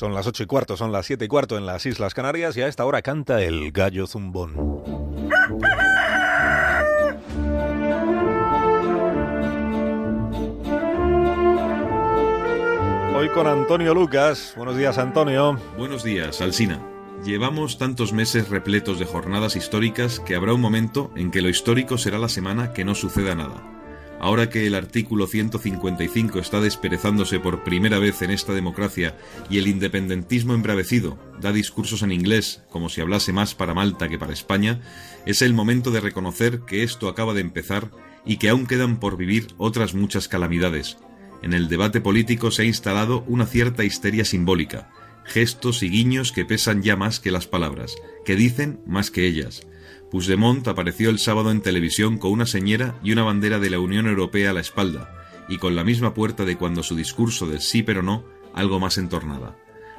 Son las ocho y cuarto, son las siete y cuarto en las Islas Canarias y a esta hora canta el gallo zumbón. Hoy con Antonio Lucas. Buenos días, Antonio. Buenos días, Alsina. Llevamos tantos meses repletos de jornadas históricas que habrá un momento en que lo histórico será la semana que no suceda nada. Ahora que el artículo 155 está desperezándose por primera vez en esta democracia y el independentismo embravecido da discursos en inglés como si hablase más para Malta que para España, es el momento de reconocer que esto acaba de empezar y que aún quedan por vivir otras muchas calamidades. En el debate político se ha instalado una cierta histeria simbólica, gestos y guiños que pesan ya más que las palabras, que dicen más que ellas. Puigdemont apareció el sábado en televisión con una señera y una bandera de la Unión Europea a la espalda, y con la misma puerta de cuando su discurso de sí pero no, algo más entornada.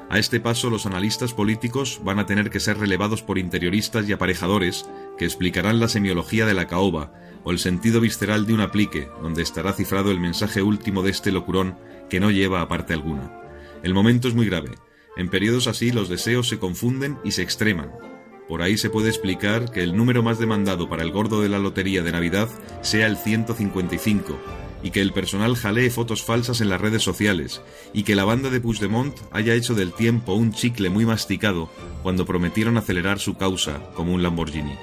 A este paso los analistas políticos van a tener que ser relevados por interioristas y aparejadores que explicarán la semiología de la caoba o el sentido visceral de un aplique, donde estará cifrado el mensaje último de este locurón que no lleva a parte alguna. El momento es muy grave. En periodos así los deseos se confunden y se extreman. Por ahí se puede explicar que el número más demandado para el gordo de la lotería de Navidad sea el 155, y que el personal jalee fotos falsas en las redes sociales, y que la banda de Puigdemont haya hecho del tiempo un chicle muy masticado cuando prometieron acelerar su causa como un Lamborghini.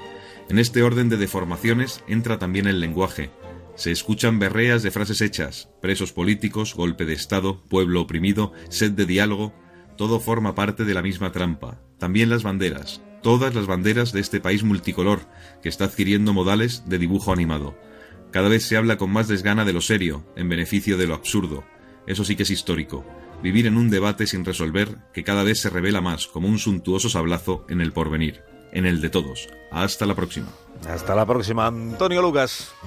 En este orden de deformaciones entra también el lenguaje. Se escuchan berreas de frases hechas, presos políticos, golpe de Estado, pueblo oprimido, sed de diálogo, todo forma parte de la misma trampa. También las banderas, todas las banderas de este país multicolor, que está adquiriendo modales de dibujo animado. Cada vez se habla con más desgana de lo serio, en beneficio de lo absurdo. Eso sí que es histórico. Vivir en un debate sin resolver que cada vez se revela más como un suntuoso sablazo en el porvenir, en el de todos. Hasta la próxima. Hasta la próxima, Antonio Lucas.